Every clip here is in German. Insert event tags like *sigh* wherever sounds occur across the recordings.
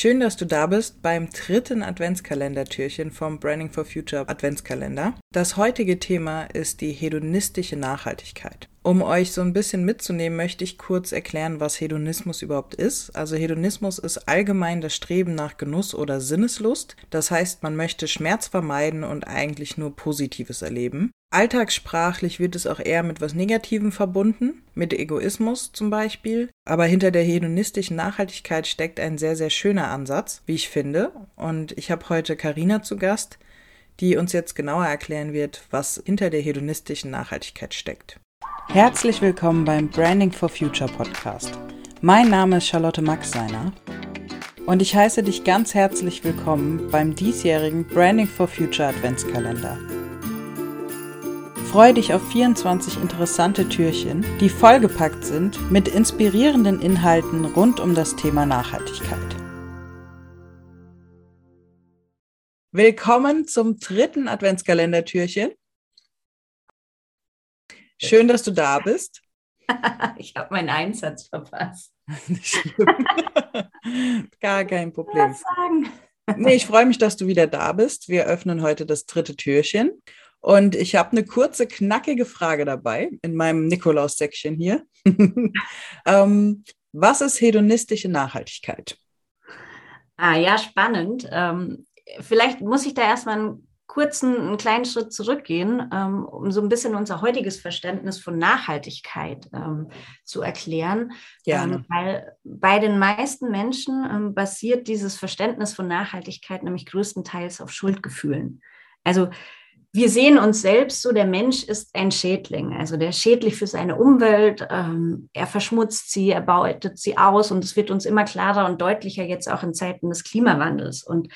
Schön, dass du da bist beim dritten Adventskalendertürchen vom Branding for Future Adventskalender. Das heutige Thema ist die hedonistische Nachhaltigkeit. Um euch so ein bisschen mitzunehmen, möchte ich kurz erklären, was Hedonismus überhaupt ist. Also Hedonismus ist allgemein das Streben nach Genuss oder Sinneslust. Das heißt, man möchte Schmerz vermeiden und eigentlich nur Positives erleben. Alltagssprachlich wird es auch eher mit was Negativem verbunden, mit Egoismus zum Beispiel. Aber hinter der hedonistischen Nachhaltigkeit steckt ein sehr, sehr schöner Ansatz, wie ich finde. Und ich habe heute Karina zu Gast, die uns jetzt genauer erklären wird, was hinter der hedonistischen Nachhaltigkeit steckt. Herzlich willkommen beim Branding for Future Podcast. Mein Name ist Charlotte Maxseiner und ich heiße dich ganz herzlich willkommen beim diesjährigen Branding for Future Adventskalender. Freue dich auf 24 interessante Türchen, die vollgepackt sind mit inspirierenden Inhalten rund um das Thema Nachhaltigkeit. Willkommen zum dritten Adventskalender-Türchen. Schön, dass du da bist. *laughs* ich habe meinen Einsatz verpasst. *laughs* Gar kein Problem. Nee, ich freue mich, dass du wieder da bist. Wir öffnen heute das dritte Türchen. Und ich habe eine kurze, knackige Frage dabei in meinem Nikolaus-Säckchen hier. *laughs* ähm, was ist hedonistische Nachhaltigkeit? Ah, ja, spannend. Ähm, vielleicht muss ich da erstmal einen kurzen, einen kleinen Schritt zurückgehen, ähm, um so ein bisschen unser heutiges Verständnis von Nachhaltigkeit ähm, zu erklären. Gerne. Ähm, weil bei den meisten Menschen ähm, basiert dieses Verständnis von Nachhaltigkeit nämlich größtenteils auf Schuldgefühlen. Also wir sehen uns selbst so, der Mensch ist ein Schädling, also der ist schädlich für seine Umwelt, ähm, er verschmutzt sie, er beutet sie aus und es wird uns immer klarer und deutlicher jetzt auch in Zeiten des Klimawandels. Und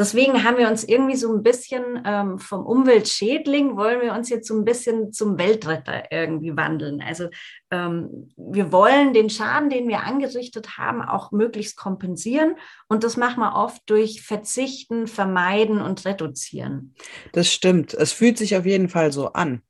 Deswegen haben wir uns irgendwie so ein bisschen ähm, vom Umweltschädling, wollen wir uns jetzt so ein bisschen zum Weltretter irgendwie wandeln. Also ähm, wir wollen den Schaden, den wir angerichtet haben, auch möglichst kompensieren. Und das machen wir oft durch Verzichten, Vermeiden und Reduzieren. Das stimmt. Es fühlt sich auf jeden Fall so an.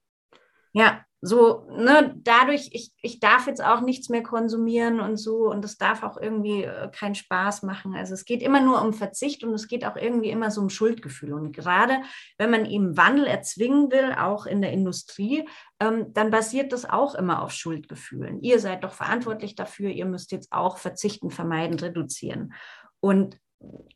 Ja, so, ne, dadurch, ich, ich darf jetzt auch nichts mehr konsumieren und so und es darf auch irgendwie äh, keinen Spaß machen. Also es geht immer nur um Verzicht und es geht auch irgendwie immer so um Schuldgefühl. Und gerade wenn man eben Wandel erzwingen will, auch in der Industrie, ähm, dann basiert das auch immer auf Schuldgefühlen. Ihr seid doch verantwortlich dafür, ihr müsst jetzt auch verzichten, vermeiden, reduzieren. Und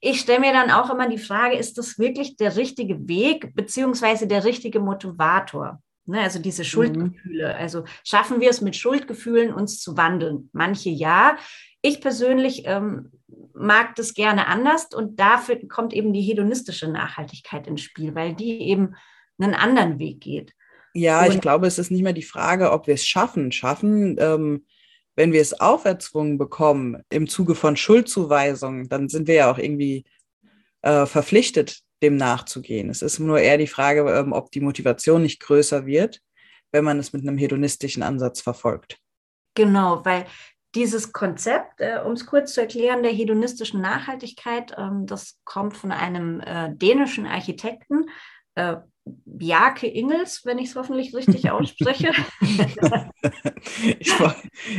ich stelle mir dann auch immer die Frage, ist das wirklich der richtige Weg beziehungsweise der richtige Motivator? Ne, also diese mhm. Schuldgefühle. Mhm. Also schaffen wir es mit Schuldgefühlen, uns zu wandeln? Manche ja. Ich persönlich ähm, mag das gerne anders und dafür kommt eben die hedonistische Nachhaltigkeit ins Spiel, weil die eben einen anderen Weg geht. Ja, und ich glaube, es ist nicht mehr die Frage, ob wir es schaffen. Schaffen, ähm, wenn wir es auferzwungen bekommen im Zuge von Schuldzuweisungen, dann sind wir ja auch irgendwie äh, verpflichtet, dem nachzugehen. Es ist nur eher die Frage, ähm, ob die Motivation nicht größer wird, wenn man es mit einem hedonistischen Ansatz verfolgt. Genau, weil dieses Konzept, äh, um es kurz zu erklären, der hedonistischen Nachhaltigkeit, ähm, das kommt von einem äh, dänischen Architekten, äh, Bjarke Ingels, wenn ich es hoffentlich richtig ausspreche. *laughs* ich,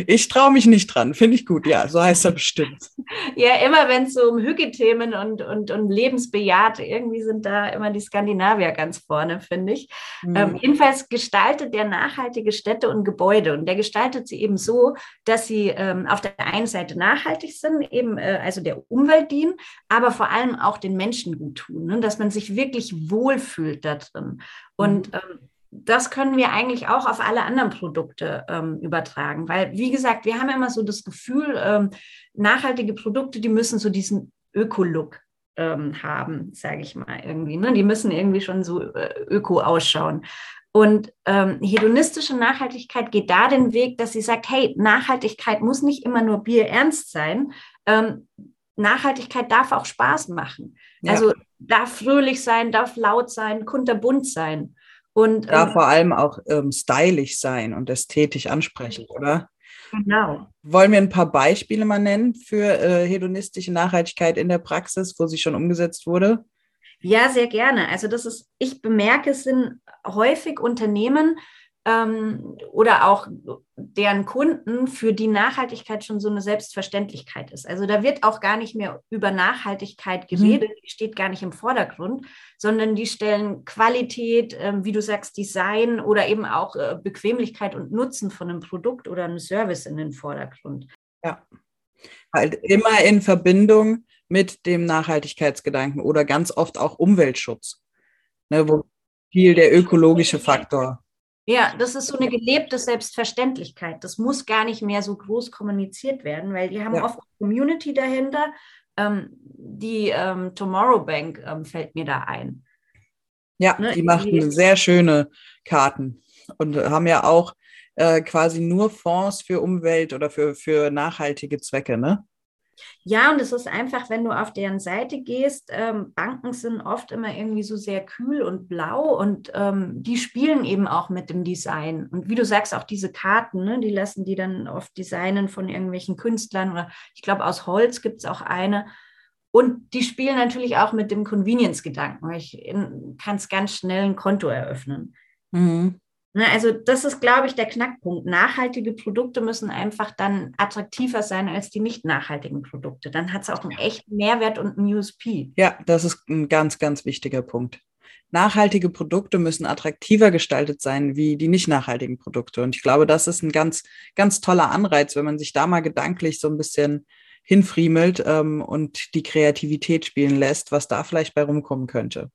ich traue mich nicht dran, finde ich gut, ja, so heißt er bestimmt. Ja, immer wenn es so um Hügethemen und, und, und lebensbejaht, irgendwie sind da immer die Skandinavier ganz vorne, finde ich. Mhm. Ähm, jedenfalls gestaltet der nachhaltige Städte und Gebäude und der gestaltet sie eben so, dass sie ähm, auf der einen Seite nachhaltig sind, eben äh, also der Umwelt dienen, aber vor allem auch den Menschen gut tun, ne? dass man sich wirklich wohlfühlt da drin. Und mhm. ähm, das können wir eigentlich auch auf alle anderen Produkte ähm, übertragen, weil, wie gesagt, wir haben immer so das Gefühl, ähm, nachhaltige Produkte, die müssen so diesen Öko-Look ähm, haben, sage ich mal irgendwie. Ne? Die müssen irgendwie schon so äh, öko ausschauen. Und ähm, hedonistische Nachhaltigkeit geht da den Weg, dass sie sagt, hey, Nachhaltigkeit muss nicht immer nur Bier ernst sein. Ähm, Nachhaltigkeit darf auch Spaß machen. Ja. Also darf fröhlich sein, darf laut sein, kunterbunt sein. Und darf ähm, vor allem auch ähm, stylisch sein und ästhetisch ansprechend, oder? Genau. Wollen wir ein paar Beispiele mal nennen für äh, hedonistische Nachhaltigkeit in der Praxis, wo sie schon umgesetzt wurde? Ja, sehr gerne. Also das ist, ich bemerke, es sind häufig Unternehmen, ähm, oder auch deren Kunden, für die Nachhaltigkeit schon so eine Selbstverständlichkeit ist. Also da wird auch gar nicht mehr über Nachhaltigkeit mhm. geredet, mhm. die steht gar nicht im Vordergrund, sondern die stellen Qualität, äh, wie du sagst, Design oder eben auch äh, Bequemlichkeit und Nutzen von einem Produkt oder einem Service in den Vordergrund. Ja, halt immer in Verbindung mit dem Nachhaltigkeitsgedanken oder ganz oft auch Umweltschutz, ne, wo viel der ökologische Faktor ja, das ist so eine gelebte Selbstverständlichkeit. Das muss gar nicht mehr so groß kommuniziert werden, weil die haben ja. oft Community dahinter. Ähm, die ähm, Tomorrow Bank ähm, fällt mir da ein. Ja, ne? die machen sehr schöne Karten und haben ja auch äh, quasi nur Fonds für Umwelt oder für, für nachhaltige Zwecke, ne? Ja, und es ist einfach, wenn du auf deren Seite gehst, ähm, Banken sind oft immer irgendwie so sehr kühl und blau und ähm, die spielen eben auch mit dem Design. Und wie du sagst, auch diese Karten, ne, die lassen die dann oft designen von irgendwelchen Künstlern oder ich glaube, aus Holz gibt es auch eine. Und die spielen natürlich auch mit dem Convenience-Gedanken. Ich kann es ganz schnell ein Konto eröffnen. Mhm. Ne, also das ist, glaube ich, der Knackpunkt. Nachhaltige Produkte müssen einfach dann attraktiver sein als die nicht nachhaltigen Produkte. Dann hat es auch einen echten Mehrwert und einen USP. Ja, das ist ein ganz, ganz wichtiger Punkt. Nachhaltige Produkte müssen attraktiver gestaltet sein wie die nicht nachhaltigen Produkte. Und ich glaube, das ist ein ganz, ganz toller Anreiz, wenn man sich da mal gedanklich so ein bisschen hinfriemelt ähm, und die Kreativität spielen lässt, was da vielleicht bei rumkommen könnte.